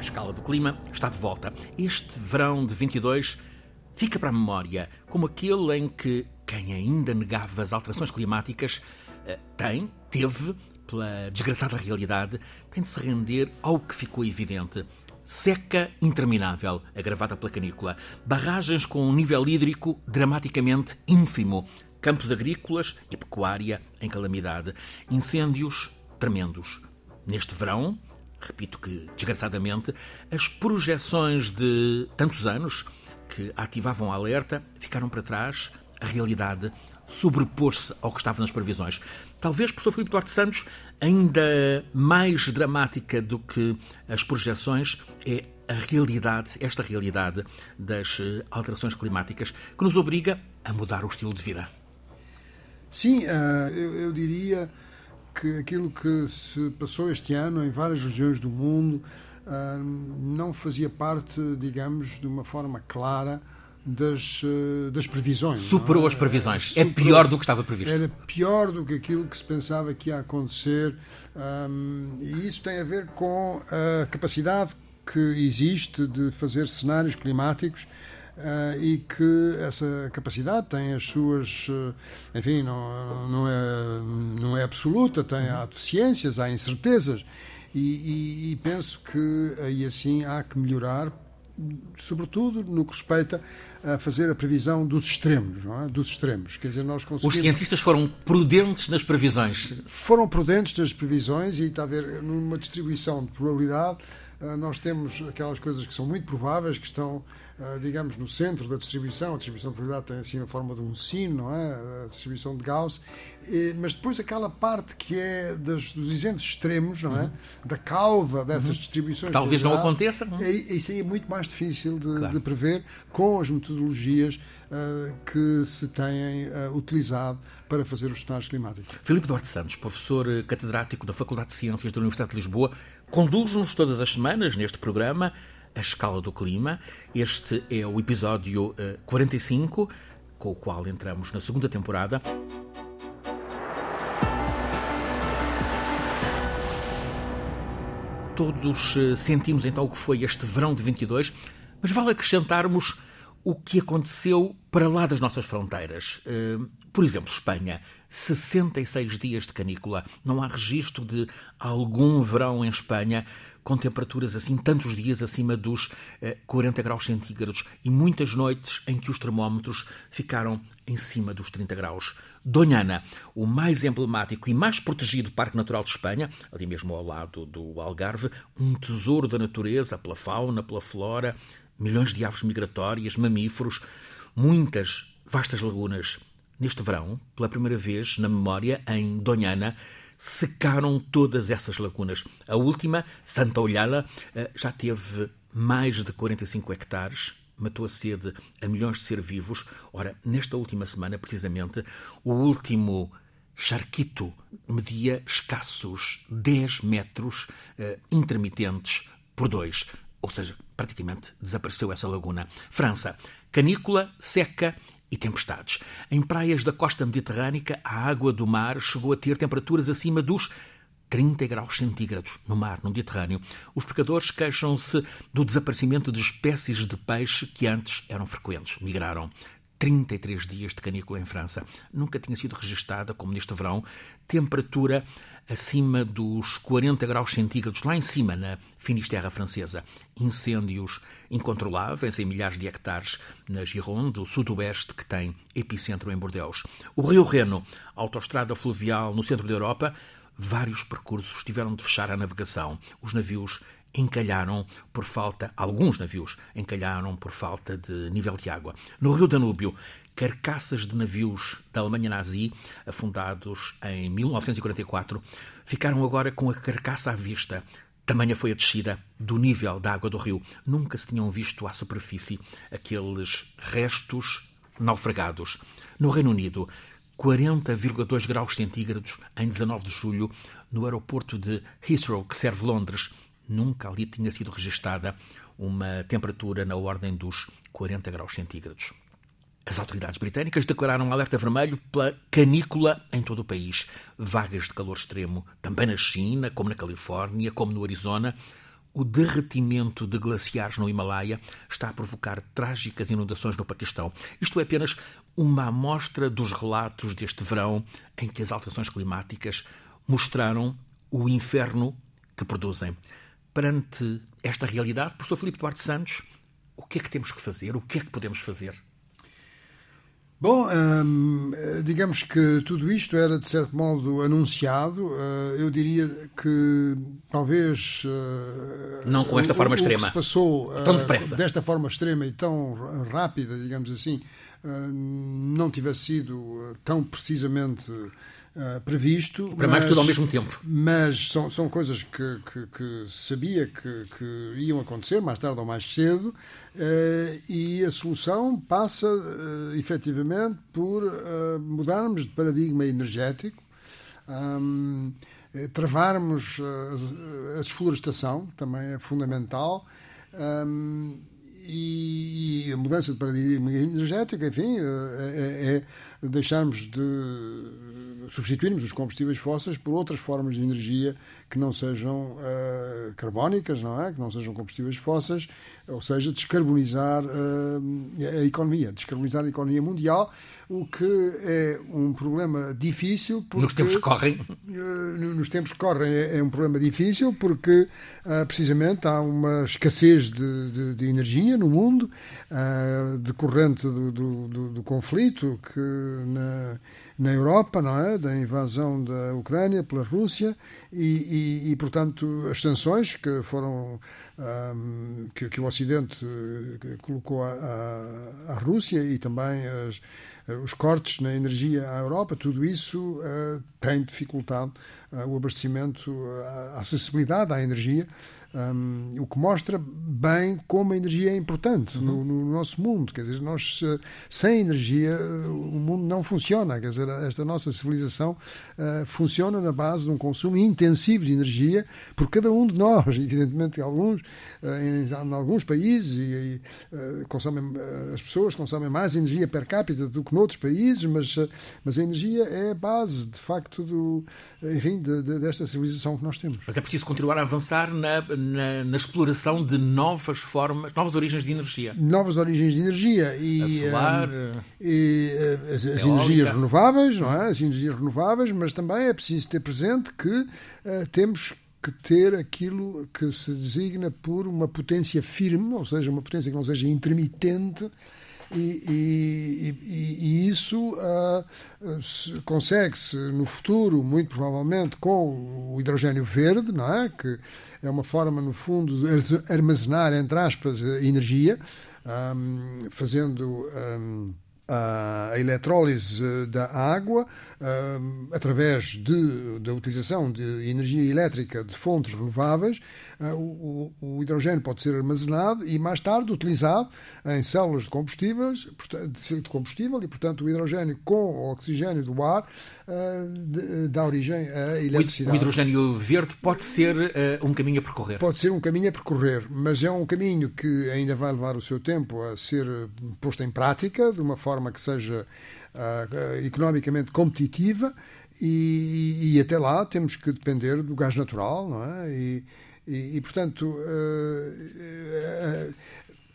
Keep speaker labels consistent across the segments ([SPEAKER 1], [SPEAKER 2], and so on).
[SPEAKER 1] A escala do clima está de volta. Este verão de 22 fica para a memória como aquele em que quem ainda negava as alterações climáticas eh, tem, teve, pela desgraçada realidade, tem de se render ao que ficou evidente. Seca interminável, agravada pela canícula. Barragens com um nível hídrico dramaticamente ínfimo. Campos agrícolas e pecuária em calamidade. Incêndios tremendos. Neste verão, repito que desgraçadamente, as projeções de tantos anos que ativavam o alerta ficaram para trás, a realidade sobrepôs-se ao que estava nas previsões. Talvez, professor Filipe Duarte Santos, ainda mais dramática do que as projeções é a realidade, esta realidade das eh, alterações climáticas que nos obriga a mudar o estilo de vida.
[SPEAKER 2] Sim, eh, eu diria que aquilo que se passou este ano em várias regiões do mundo uh, não fazia parte, digamos, de uma forma clara das, uh, das previsões.
[SPEAKER 1] Superou
[SPEAKER 2] é?
[SPEAKER 1] as previsões. É Superou, pior do que estava previsto.
[SPEAKER 2] Era pior do que aquilo que se pensava que ia acontecer. Um, e isso tem a ver com a capacidade que existe de fazer cenários climáticos Uh, e que essa capacidade tem as suas, uh, enfim, não, não, é, não é absoluta, tem, há deficiências, há incertezas, e, e, e, penso que aí assim há que melhorar, sobretudo no que respeita a fazer a previsão dos extremos, é? dos extremos. Quer dizer, nós conseguimos...
[SPEAKER 1] Os cientistas foram prudentes nas previsões.
[SPEAKER 2] Foram prudentes nas previsões e está a ver numa distribuição de probabilidade uh, nós temos aquelas coisas que são muito prováveis, que estão digamos, no centro da distribuição. A distribuição de probabilidade tem assim a forma de um sino, não é? A distribuição de Gauss. E, mas depois aquela parte que é das, dos exemplos extremos, não é? Uhum. Da cauda dessas uhum. distribuições.
[SPEAKER 1] Talvez não aconteça. Não?
[SPEAKER 2] É, isso aí é muito mais difícil de, claro. de prever com as metodologias uh, que se têm uh, utilizado para fazer os cenários climáticos.
[SPEAKER 1] Filipe Duarte Santos, professor catedrático da Faculdade de Ciências da Universidade de Lisboa, conduz-nos todas as semanas neste programa a escala do clima. Este é o episódio 45, eh, com o qual entramos na segunda temporada. Todos eh, sentimos então o que foi este verão de 22, mas vale acrescentarmos o que aconteceu para lá das nossas fronteiras. Eh, por exemplo, Espanha, 66 dias de canícula. Não há registro de algum verão em Espanha com temperaturas assim, tantos dias acima dos 40 graus centígrados e muitas noites em que os termómetros ficaram em cima dos 30 graus. Donhana, o mais emblemático e mais protegido Parque Natural de Espanha, ali mesmo ao lado do Algarve, um tesouro da natureza pela fauna, pela flora, milhões de aves migratórias, mamíferos, muitas vastas lagunas. Neste verão, pela primeira vez na memória, em Donhana, secaram todas essas lagunas. A última, Santa Olhala, eh, já teve mais de 45 hectares, matou a sede a milhões de ser vivos. Ora, nesta última semana, precisamente, o último charquito media escassos 10 metros eh, intermitentes por dois ou seja, praticamente desapareceu essa laguna. França, canícula, seca e tempestades. Em praias da costa mediterrânica, a água do mar chegou a ter temperaturas acima dos 30 graus centígrados no mar, no Mediterrâneo. Os pescadores queixam-se do desaparecimento de espécies de peixe que antes eram frequentes, migraram. 33 dias de canícula em França. Nunca tinha sido registada, como neste verão, temperatura acima dos 40 graus centígrados, lá em cima, na Finisterra francesa. Incêndios incontroláveis em milhares de hectares na Gironde, o sudoeste, que tem epicentro em Bordeaux. O Rio Reno, autoestrada fluvial no centro da Europa, vários percursos tiveram de fechar a navegação. Os navios encalharam por falta, alguns navios encalharam por falta de nível de água. No Rio Danúbio, carcaças de navios da Alemanha nazi, afundados em 1944, ficaram agora com a carcaça à vista. Tamanha foi a descida do nível da água do rio. Nunca se tinham visto à superfície aqueles restos naufragados. No Reino Unido, 40,2 graus centígrados em 19 de julho, no aeroporto de Heathrow, que serve Londres, Nunca ali tinha sido registada uma temperatura na ordem dos 40 graus centígrados. As autoridades britânicas declararam um alerta vermelho pela canícula em todo o país. Vagas de calor extremo também na China, como na Califórnia, como no Arizona. o derretimento de glaciares no Himalaia está a provocar trágicas inundações no Paquistão. Isto é apenas uma amostra dos relatos deste verão em que as alterações climáticas mostraram o inferno que produzem. Perante esta realidade, professor Filipe Duarte Santos, o que é que temos que fazer? O que é que podemos fazer?
[SPEAKER 2] Bom, hum, digamos que tudo isto era de certo modo anunciado. Uh, eu diria que talvez uh,
[SPEAKER 1] não com esta forma
[SPEAKER 2] o,
[SPEAKER 1] extrema,
[SPEAKER 2] o que se passou
[SPEAKER 1] tão depressa,
[SPEAKER 2] desta forma extrema e tão rápida, digamos assim, não tivesse sido tão precisamente Uh, previsto.
[SPEAKER 1] Para mas, mais tudo ao mesmo tempo.
[SPEAKER 2] Mas são, são coisas que, que, que sabia que, que, iam acontecer, mais tarde ou mais cedo, uh, e a solução passa, uh, efetivamente, por uh, mudarmos de paradigma energético, um, travarmos a, desflorestação, também é fundamental. Um, e a mudança de paradigma energético, enfim, é, é, é deixarmos de substituirmos os combustíveis fósseis por outras formas de energia que não sejam uh, carbónicas, não é? Que não sejam combustíveis fósseis, ou seja, descarbonizar uh, a economia, descarbonizar a economia mundial, o que é um problema difícil.
[SPEAKER 1] Porque, nos tempos que correm.
[SPEAKER 2] Uh, nos tempos que correm é, é um problema difícil porque, precisamente, há uma escassez de, de, de energia no mundo, decorrente do, do, do, do conflito que na na Europa, não é? Da invasão da Ucrânia pela Rússia e, e, e portanto, as sanções que foram um, que, que, o Ocidente eh, colocou à, Rússia e também as, os cortes na energia à Europa, tudo isso uh, tem dificultado uh, o abastecimento, a acessibilidade à energia um, o que mostra bem como a energia é importante uhum. no, no, nosso mundo. Quer dizer, nós sem energia o mundo não funciona. Quer dizer, esta nossa civilização uh, funciona na base de um consumo intensivo de energia por cada um de nós. Evidentemente, alguns, uh, em, em, alguns países, e, e uh, consomem, as pessoas consomem mais energia per capita do que noutros países, mas, mas a energia é a base, de facto, do, enfim, de, de, desta civilização que nós temos.
[SPEAKER 1] Mas é preciso continuar a avançar na, na, na, exploração de novas formas, novas origens de energia.
[SPEAKER 2] Novas origens de energia
[SPEAKER 1] e, a solar,
[SPEAKER 2] um, e as, as energias renováveis, não é? As energias renováveis, mas também é preciso ter presente que uh, temos que ter aquilo que se designa por uma potência firme, ou seja, uma potência que não seja intermitente e, e, e, isso uh, consegue-se no futuro, muito provavelmente, com o hidrogênio verde, não é? que é uma forma, no fundo, de armazenar, entre aspas, energia, um, fazendo. Um, a eletrólise da água através de, da utilização de energia elétrica de fontes renováveis o, o, hidrogênio pode ser armazenado e mais tarde utilizado em células de combustíveis, de combustível e, portanto, o hidrogênio com o oxigênio do ar ah, dá origem à eletricidade.
[SPEAKER 1] O hidrogênio verde pode ser uh, um caminho a percorrer?
[SPEAKER 2] Pode ser um caminho a percorrer, mas é um caminho que ainda vai levar o seu tempo a ser posto em prática de uma forma que seja uh, economicamente competitiva e, e, até lá temos que depender do gás natural, não é? E, e, e portanto, uh, uh,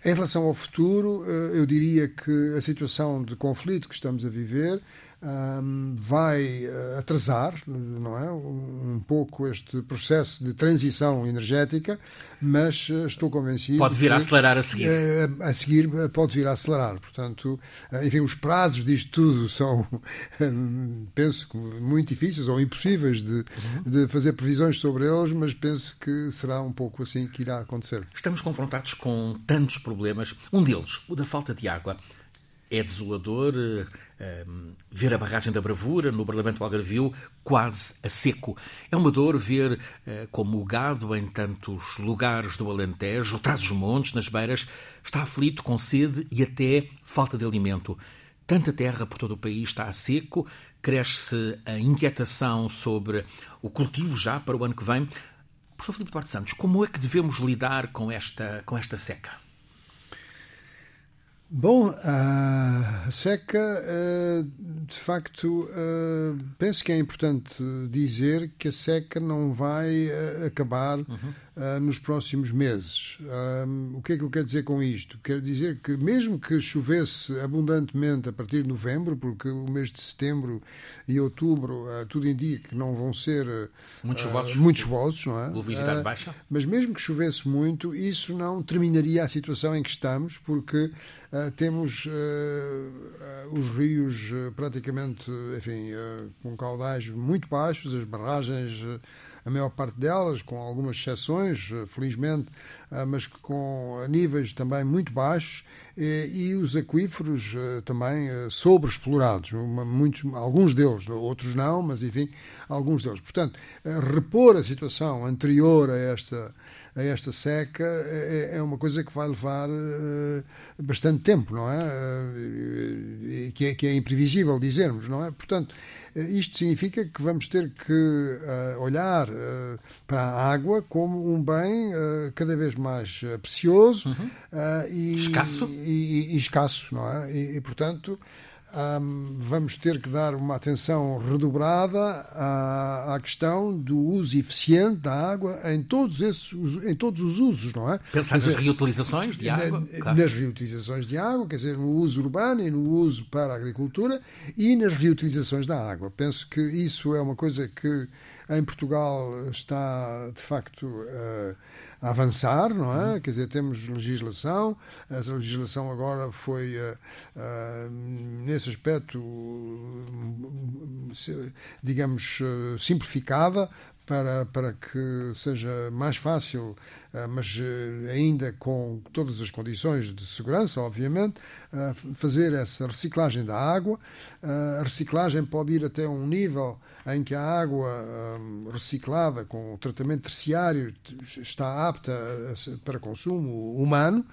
[SPEAKER 2] em relação ao futuro, eu diria que a situação de conflito que estamos a viver um, vai eh, atrasar não é, um pouco este processo de transição energética, mas eh, estou convencido.
[SPEAKER 1] Pode vir a acelerar a seguir.
[SPEAKER 2] Eh, a seguir pode vir a acelerar. Portanto, enfim, os prazos disto tudo são, penso, muito difíceis ou impossíveis de, uhum. de fazer previsões sobre eles, mas penso que será um pouco assim que irá acontecer.
[SPEAKER 1] Estamos confrontados com tantos problemas. Um deles, o da falta de água. É desolador uh, uh, ver a barragem da Bravura no Parlamento Algarvio quase a seco. É uma dor ver uh, como o gado em tantos lugares do Alentejo, traz os montes, nas beiras, está aflito com sede e até falta de alimento. Tanta terra por todo o país está a seco, cresce a inquietação sobre o cultivo já para o ano que vem. Professor Filipe Duarte Santos, como é que devemos lidar com esta, com esta seca?
[SPEAKER 2] Bom, a seca, eh, de facto, eh, penso que é importante dizer que a seca não vai eh, acabar uhum. nos próximos meses. O que é que eu quero dizer com isto? Quero dizer que, mesmo que chovesse abundantemente a partir de novembro, porque o mês de setembro e outubro tudo indica que não vão ser
[SPEAKER 1] muitos chuvosos,
[SPEAKER 2] muitos chuvosos não é?
[SPEAKER 1] Luvisidade baixa.
[SPEAKER 2] Mas mesmo que chovesse muito, isso não terminaria a situação em que estamos, porque Uh, temos uh, os rios praticamente, enfim, com caudais muito baixos, as barragens, a maior parte delas, com algumas exceções, felizmente, mas com níveis também muito baixos, e os aquíferos também sobreexplorados, muitos, alguns deles, outros não, mas enfim, alguns deles. Portanto, repor a situação anterior a esta a esta seca é, é, é uma coisa que vai levar uh, bastante tempo, não é? Uh, que é? Que é imprevisível dizermos, não é? Portanto, uh, isto significa que vamos ter que olhar para a água como um bem cada vez mais precioso
[SPEAKER 1] uhum. e, escasso.
[SPEAKER 2] E, e, escasso, não é? e, e portanto um, vamos ter que dar uma atenção redobrada à, à, questão do uso eficiente da água em todos, esses, em todos os usos, não é?
[SPEAKER 1] Pensar nas reutilizações de água.
[SPEAKER 2] Na, claro. Nas reutilizações de água, quer dizer, no uso urbano e no uso para a agricultura e nas reutilizações da água. Penso que isso é uma coisa que em Portugal está, de facto, uh, a avançar, não é? Uhum. Quer dizer, temos legislação, essa legislação agora foi, uh, uh, nesse aspecto, digamos, simplificada para, para que seja mais fácil, eh, mas eh, ainda com todas as condições de segurança, obviamente, eh, fazer essa reciclagem da água. A reciclagem pode ir até um nível em que a água reciclada com o tratamento terciário está apta para consumo humano.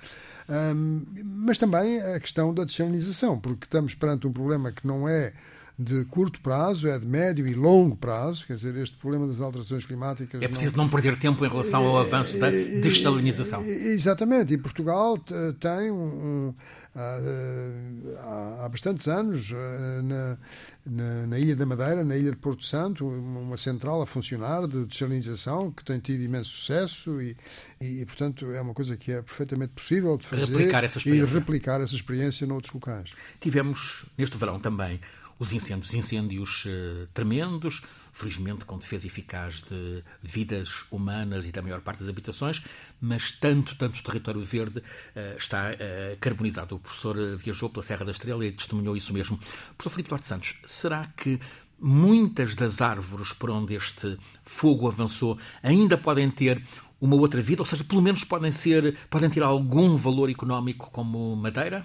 [SPEAKER 2] mas também a questão da desalinização, porque estamos perante um problema que não é de curto prazo, é de médio e longo prazo. Quer dizer, este problema das alterações climáticas.
[SPEAKER 1] É preciso não, não perder tempo em relação ao avanço da dessalinização.
[SPEAKER 2] Exatamente, e Portugal tem um. há, há, bastantes anos, eh, na, na, na, Ilha da Madeira, na Ilha de Porto Santo, uma central a funcionar de desalinização que tem tido imenso sucesso e, e, portanto, é uma coisa que é perfeitamente possível de fazer
[SPEAKER 1] replicar
[SPEAKER 2] e replicar essa experiência noutros locais.
[SPEAKER 1] Tivemos, neste verão também, os incêndios, incêndios uh, tremendos, felizmente com defesa eficaz de vidas humanas e da maior parte das habitações, mas tanto, tanto território verde uh, está uh, carbonizado. O professor viajou pela Serra da Estrela e testemunhou isso mesmo. Professor Filipe Duarte Santos, será que muitas das árvores por onde este fogo avançou ainda podem ter uma outra vida, ou seja, pelo menos podem ser, podem ter algum valor económico como madeira?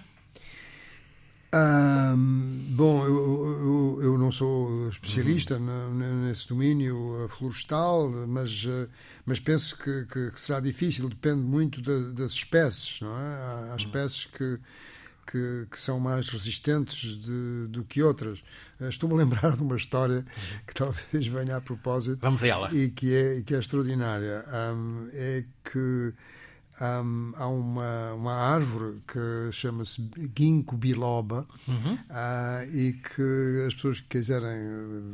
[SPEAKER 2] Bom, eu, eu, eu, não sou especialista uhum. nesse domínio eh, florestal, mas, eh, mas penso que, que, que será difícil, depende muito das espécies, não é? Há, uhum. espécies que, que, que, são mais resistentes de, do que outras. Eh, estou-me a lembrar de uma história uhum. que talvez venha a propósito.
[SPEAKER 1] Vamos a ela.
[SPEAKER 2] E que é, que é extraordinária. É que um, há uma, uma árvore que chama-se ginkgo biloba uhum. uh, e que as pessoas que quiserem,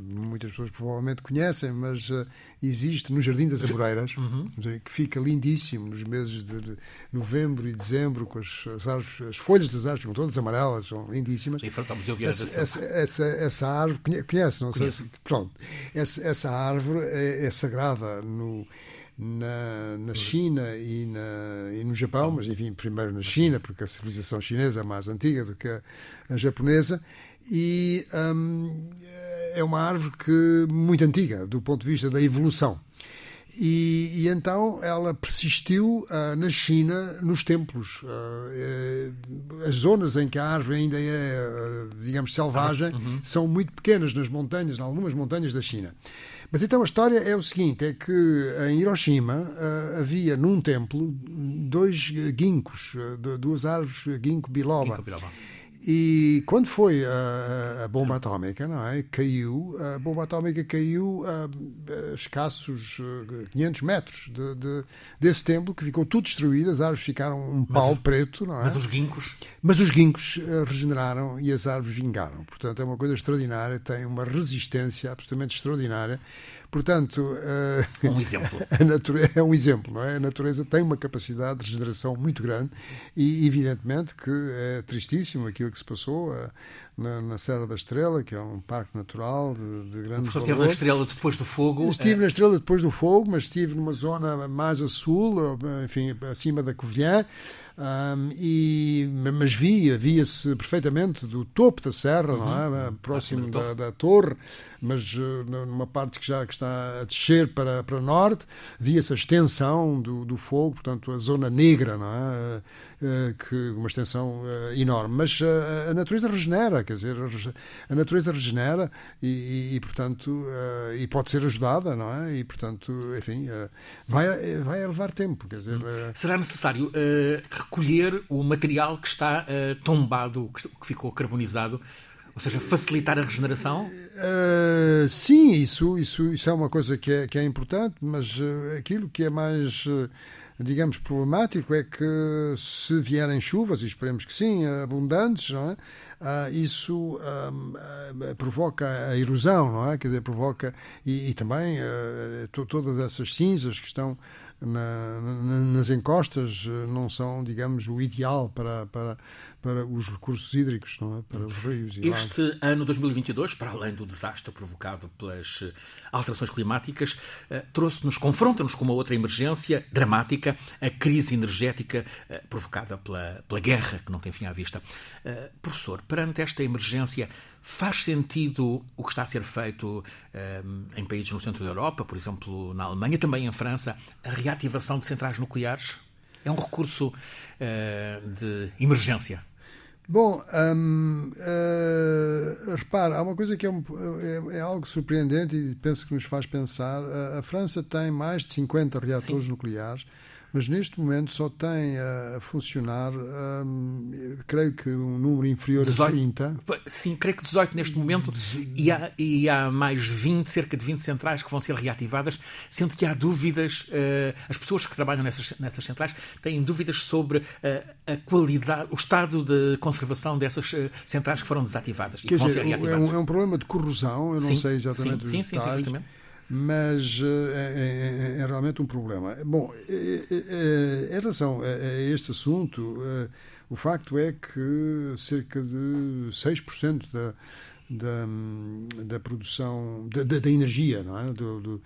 [SPEAKER 2] muitas pessoas provavelmente conhecem, mas uh, existe no Jardim das Amoreiras, uhum. que fica lindíssimo nos meses de novembro e dezembro, com as, as, árvores, as folhas das árvores, com todas amarelas, são lindíssimas.
[SPEAKER 1] E enfrentamos eu
[SPEAKER 2] essa, essa, essa, essa árvore, conhece, não sei se, pronto, essa, essa árvore é, é sagrada no na, na China e, na, e no Japão, mas enfim, primeiro na China, porque a civilização chinesa é mais antiga do que a, a japonesa, e hum, é uma árvore que muito antiga do ponto de vista da evolução. E, e, então ela persistiu uh, na China nos templos. Uh, as zonas em que a árvore ainda é, uh, digamos, selvagem, uhum. são muito pequenas nas montanhas, em algumas montanhas da China. Mas então a história é o seguinte: é que em Hiroshima uh, havia num templo dois ginkgos, uh, duas árvores ginkgo biloba.
[SPEAKER 1] biloba.
[SPEAKER 2] E quando foi a, a bomba atómica, não é? Caiu, a bomba atómica caiu a, a escassos 500 metros de, de, desse templo, que ficou tudo destruído, as árvores ficaram um pau
[SPEAKER 1] mas,
[SPEAKER 2] preto, não é?
[SPEAKER 1] Mas os ginkgos?
[SPEAKER 2] Mas os ginkgos regeneraram e as árvores vingaram. Portanto, é uma coisa extraordinária, tem uma resistência absolutamente extraordinária. Portanto,
[SPEAKER 1] uh, um exemplo.
[SPEAKER 2] A natureza, é um exemplo, não é? A natureza tem uma capacidade de regeneração muito grande e, evidentemente, que é tristíssimo aquilo que se passou uh, na, na, Serra da Estrela, que é um parque natural de, de grande valor.
[SPEAKER 1] esteve na Estrela depois do fogo?
[SPEAKER 2] Estive é... na Estrela depois do fogo, mas estive numa zona mais a sul, enfim, acima da Covilhã. Um, e, mas via, via-se perfeitamente do topo da serra, uhum. não é? próximo da, da, torre, mas uh, numa parte que já que está a descer para, para norte, via-se a extensão do, do fogo, portanto a zona negra, não é? Uh, que uma extensão uh, enorme. Mas a natureza regenera, quer dizer, a natureza regenera e, e, e portanto, e pode ser ajudada, não é? E, portanto, enfim, vai, vai levar tempo, quer dizer...
[SPEAKER 1] Será necessário recolher o material que está uh, tombado, que ficou carbonizado, ou seja, facilitar a regeneração?
[SPEAKER 2] Uh, sim, isso, isso, isso é uma coisa que é, que é importante, mas uh, aquilo que é mais, uh, digamos, problemático é que se vierem chuvas, e esperemos que sim, abundantes, é? isso provoca a erosão, não é? Quer dizer, provoca, e, e também todas essas cinzas que estão na, na, nas encostas eh, não são, digamos, o ideal para, para, para os recursos hídricos, não é? para os rios.
[SPEAKER 1] E este ano 2022, para além do desastre provocado pelas eh, alterações climáticas, eh, trouxe-nos, confronta-nos com uma outra emergência dramática, a crise energética provocada pela, pela guerra, que não tem fim à vista. Professor, perante esta emergência, Faz sentido o que está a ser feito um, em países no centro da Europa, por exemplo, na Alemanha, também em França, a reativação de centrais nucleares? É um recurso uh, de emergência?
[SPEAKER 2] Bom, hum, uh, repara, há uma coisa que é, um, é, é, algo surpreendente e penso que nos faz pensar. A, a França tem mais de 50 reatores Sim. nucleares mas neste momento só tem a funcionar, hum, creio que um número inferior 18, a 30.
[SPEAKER 1] Sim, creio que 18 neste momento, e há, e há mais 20, cerca de 20 centrais que vão ser reativadas, sendo que há dúvidas, uh, as pessoas que trabalham nessas, nessas centrais têm dúvidas sobre uh, a qualidade, o estado de conservação dessas uh, centrais que foram desativadas.
[SPEAKER 2] Quer dizer, é um, é um, problema de corrosão, eu não sim, sei exatamente
[SPEAKER 1] sim,
[SPEAKER 2] os
[SPEAKER 1] sim, detalhes. Sim, sim,
[SPEAKER 2] mas é, é, é, realmente um problema. Bom, em relação a, este assunto, o facto é que cerca de 6% da, da, da produção, da, da, energia não é? do, do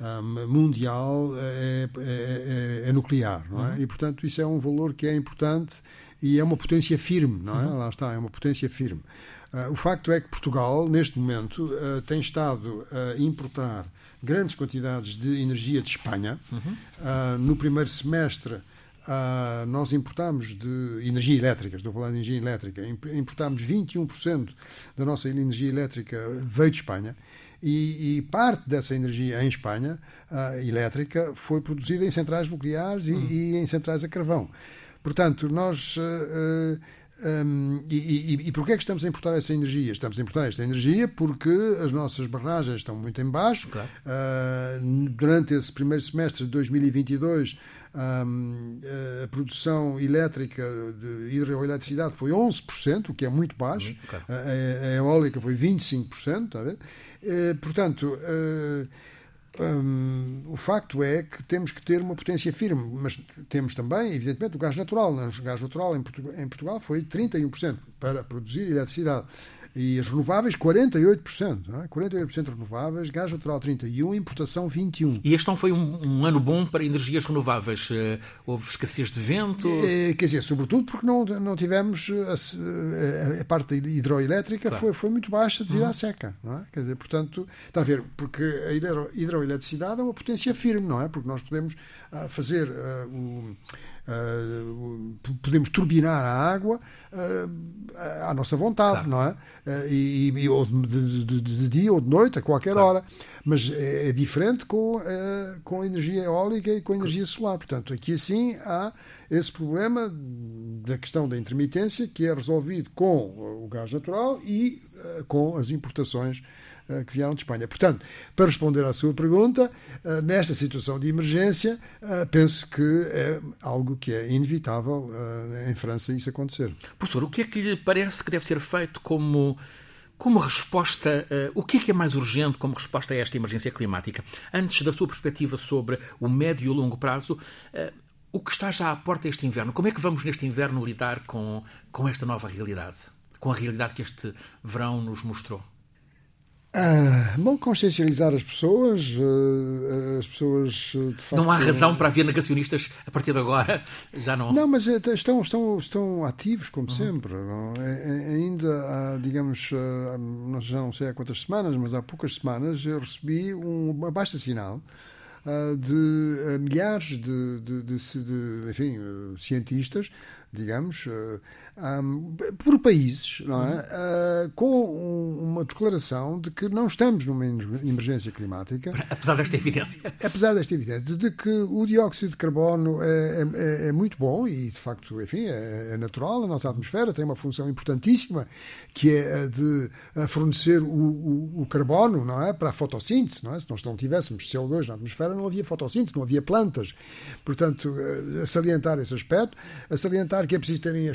[SPEAKER 2] um, mundial é, é, é, nuclear, não é? Uhum. E, portanto, isso é um valor que é importante e é uma potência firme, não é? Uhum. Lá está, é uma potência firme. Uh, o facto é que Portugal, neste momento, uh, tem estado a importar grandes quantidades de energia de Espanha. Uhum. Uh, no primeiro semestre, nós importámos de energia elétrica, estou a falar de energia elétrica, importámos 21% da nossa energia elétrica veio de Espanha. E, e, parte dessa energia em Espanha, uh, elétrica, foi produzida em centrais nucleares e, uhum. e em centrais a carvão. Portanto, nós uh, um, e, e, e porquê é que estamos a importar essa energia? Estamos a importar esta energia porque as nossas barragens estão muito em baixo. Claro. Uh, durante esse primeiro semestre de 2022, um, a produção elétrica de hidroeletricidade foi 11%, o que é muito baixo. Claro. A, a, eólica foi 25%. Está a ver? Uh, portanto... Uh, Hum, o facto é que temos que ter uma potência firme, mas temos também, evidentemente, o gás natural. O gás natural em Portugal, em Portugal foi 31% para produzir eletricidade. E as renováveis, 48%. Não é? 48% renováveis, gás natural 31%, importação 21%.
[SPEAKER 1] E este não foi um, um ano bom para energias renováveis? Uh, houve escassez de vento?
[SPEAKER 2] É, quer dizer, sobretudo porque não, não tivemos. A, a, a parte hidroelétrica claro. foi, foi muito baixa devido uhum. à seca. Não é? Quer dizer, portanto, está a ver, porque a hidro, hidroeletricidade é uma potência firme, não é? Porque nós podemos uh, fazer o Uh, podemos turbinar a água uh, à nossa vontade, claro. não é? Uh, e, e, ou de, de, de, dia ou de noite, a qualquer claro. hora. Mas é, é diferente com, com a energia eólica e com a energia solar. Portanto, aqui assim há esse problema da questão da intermitência que é resolvido com o gás natural e com as importações que vieram de Espanha. Portanto, para responder à sua pergunta, eh, nesta situação de emergência, eh, penso que é algo que é inevitável em França isso acontecer.
[SPEAKER 1] Professor, o que é que lhe parece que deve ser feito como como resposta, uh, o que é que é mais urgente como resposta a esta emergência climática? Antes da sua perspectiva sobre o médio e o longo prazo, uh, o que está já à porta este inverno? Como é que vamos neste inverno lidar com, com esta nova realidade? Com a realidade que este verão nos mostrou?
[SPEAKER 2] Ah, bom, consciencializar as pessoas, uh, as pessoas
[SPEAKER 1] de facto, Não há razão para haver negacionistas a partir de agora, já não.
[SPEAKER 2] Não, mas eh, estão, estão, estão ativos, como uhum. sempre. Não? É, é, ainda há, digamos, uh, já não sei há quantas semanas, mas há poucas semanas eu recebi um abaixo sinal de milhares de, de, de, de enfim, cientistas digamos, um, por países, não é? Uh, com uma declaração de que não estamos numa emergência climática.
[SPEAKER 1] Apesar desta evidência.
[SPEAKER 2] Apesar desta evidência, de que o dióxido de carbono é, é, é muito bom e, de facto, enfim, é, é, natural. A nossa atmosfera tem uma função importantíssima que é a de fornecer o, o, o, carbono, não é? Para a fotossíntese, não é? Se nós não tivéssemos CO2 na atmosfera, não havia fotossíntese, não havia plantas. Portanto, a salientar esse aspecto, a salientar que é preciso ter em,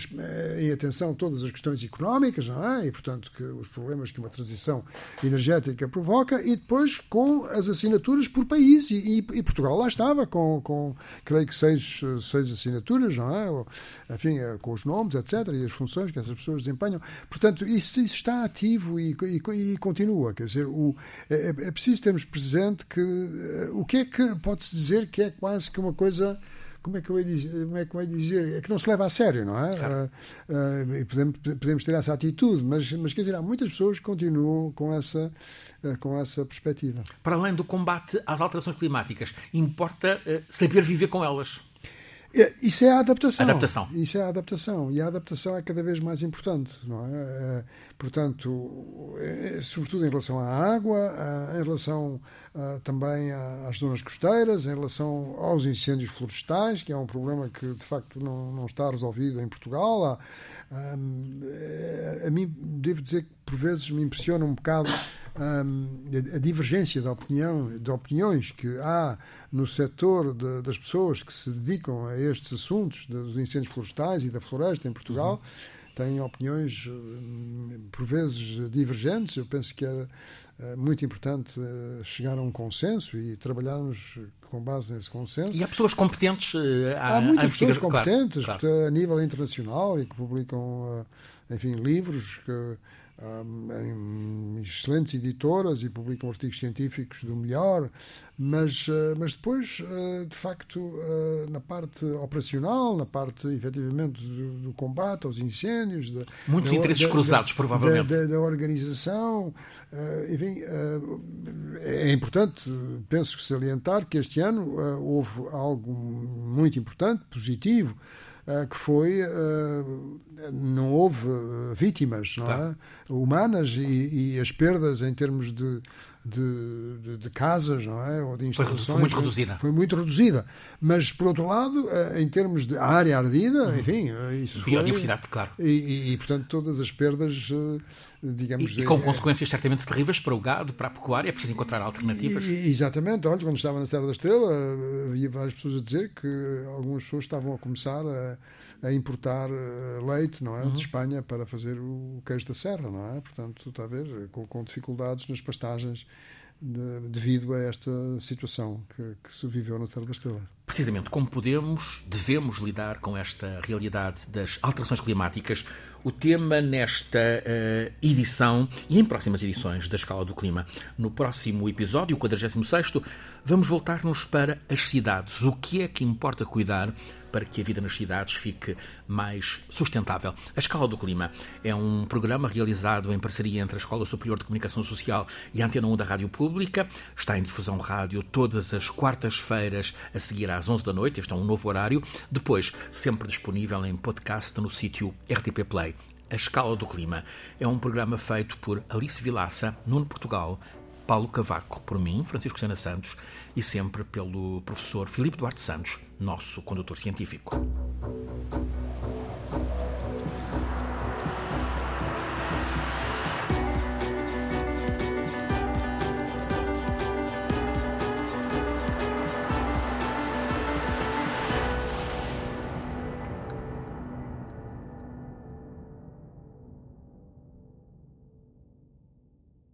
[SPEAKER 2] em, atenção todas as questões económicas, não é? E, portanto, que os problemas que uma transição energética provoca, e depois com as assinaturas por país. E, e, e Portugal lá estava, com, com, creio que, seis, seis assinaturas, não é? Enfim, eh, com os nomes, etc., e as funções que essas pessoas desempenham. Portanto, isso, isso está ativo e, e, continua. Quer dizer, o, é, é, é preciso termos presente que eh, o que é que pode-se dizer que é quase que uma coisa como é que eu ia dizer, como é que eu dizer? É que não se leva a sério, não é? Claro. Uh, uh, podemos, podemos ter essa atitude, mas, mas quer dizer, há muitas pessoas que continuam com essa, uh, com essa perspectiva.
[SPEAKER 1] Para além do combate às alterações climáticas, importa saber viver com elas.
[SPEAKER 2] É, isso é a adaptação.
[SPEAKER 1] adaptação.
[SPEAKER 2] Isso é a adaptação. E a adaptação é cada vez mais importante, não é? é portanto, é, sobretudo em relação à água, em relação também às zonas costeiras, em relação aos incêndios florestais, que é um problema que de facto não, não está resolvido em Portugal. Há, a mim, devo dizer que por vezes me impressiona um bocado a, divergência de, opinião, de opiniões que há no setor de, das pessoas que se dedicam a estes assuntos dos incêndios florestais e da floresta em Portugal. Uhum. Têm opiniões, hum, por vezes, divergentes. Eu penso que era eh, muito importante eh, chegar a um consenso e trabalharmos com base nesse consenso.
[SPEAKER 1] E há pessoas competentes
[SPEAKER 2] eh, Há muitas pessoas competentes claro, claro. a nível internacional e que publicam, enfim, livros que em excelentes editoras e publicam artigos científicos do melhor, mas, eh, mas depois, eh, de facto, eh, na parte operacional, na parte efetivamente do, do combate aos incêndios,
[SPEAKER 1] muitos da, interesses
[SPEAKER 2] da,
[SPEAKER 1] cruzados, provavelmente,
[SPEAKER 2] da, organização, enfim, é importante, penso que salientar que este ano houve algo muito importante, positivo que foi eh, não houve eh, vítimas não é? humanas e, e, as perdas em termos de, de, de, de, casas não é? ou de
[SPEAKER 1] instalações foi, muito reduzida
[SPEAKER 2] foi muito reduzida mas por outro lado em termos de área ardida uhum. enfim isso
[SPEAKER 1] biodiversidade
[SPEAKER 2] foi,
[SPEAKER 1] claro
[SPEAKER 2] e, e, e, portanto todas as perdas digamos...
[SPEAKER 1] E, e com é, consequências certamente terríveis para o gado, para a pecuária, é preciso encontrar alternativas.
[SPEAKER 2] E, exatamente. Olha, quando estava na Serra da Estrela, havia várias pessoas a dizer que algumas pessoas estavam a começar a, a importar eh, leite não é, uhum. de Espanha para fazer o queijo da Serra, não é? Portanto, está a ver, com, com dificuldades nas pastagens de, devido a esta situação que, que se viveu na Serra da Estrela.
[SPEAKER 1] Precisamente como podemos, devemos lidar com esta realidade das alterações climáticas, o tema nesta uh, edição e em próximas edições da Escala do Clima. No próximo episódio, o 46, vamos voltar-nos para as cidades. O que é que importa cuidar para que a vida nas cidades fique mais sustentável. A Escala do Clima é um programa realizado em parceria entre a Escola Superior de Comunicação Social e a Antena 1 da Rádio Pública. Está em difusão rádio todas as quartas-feiras a seguir às 11 da noite, este é um novo horário. Depois, sempre disponível em podcast no sítio RTP Play. A Escala do Clima é um programa feito por Alice Vilaça, Nuno Portugal, Paulo Cavaco, por mim, Francisco Sena Santos, e sempre pelo professor Filipe Duarte Santos, nosso condutor científico.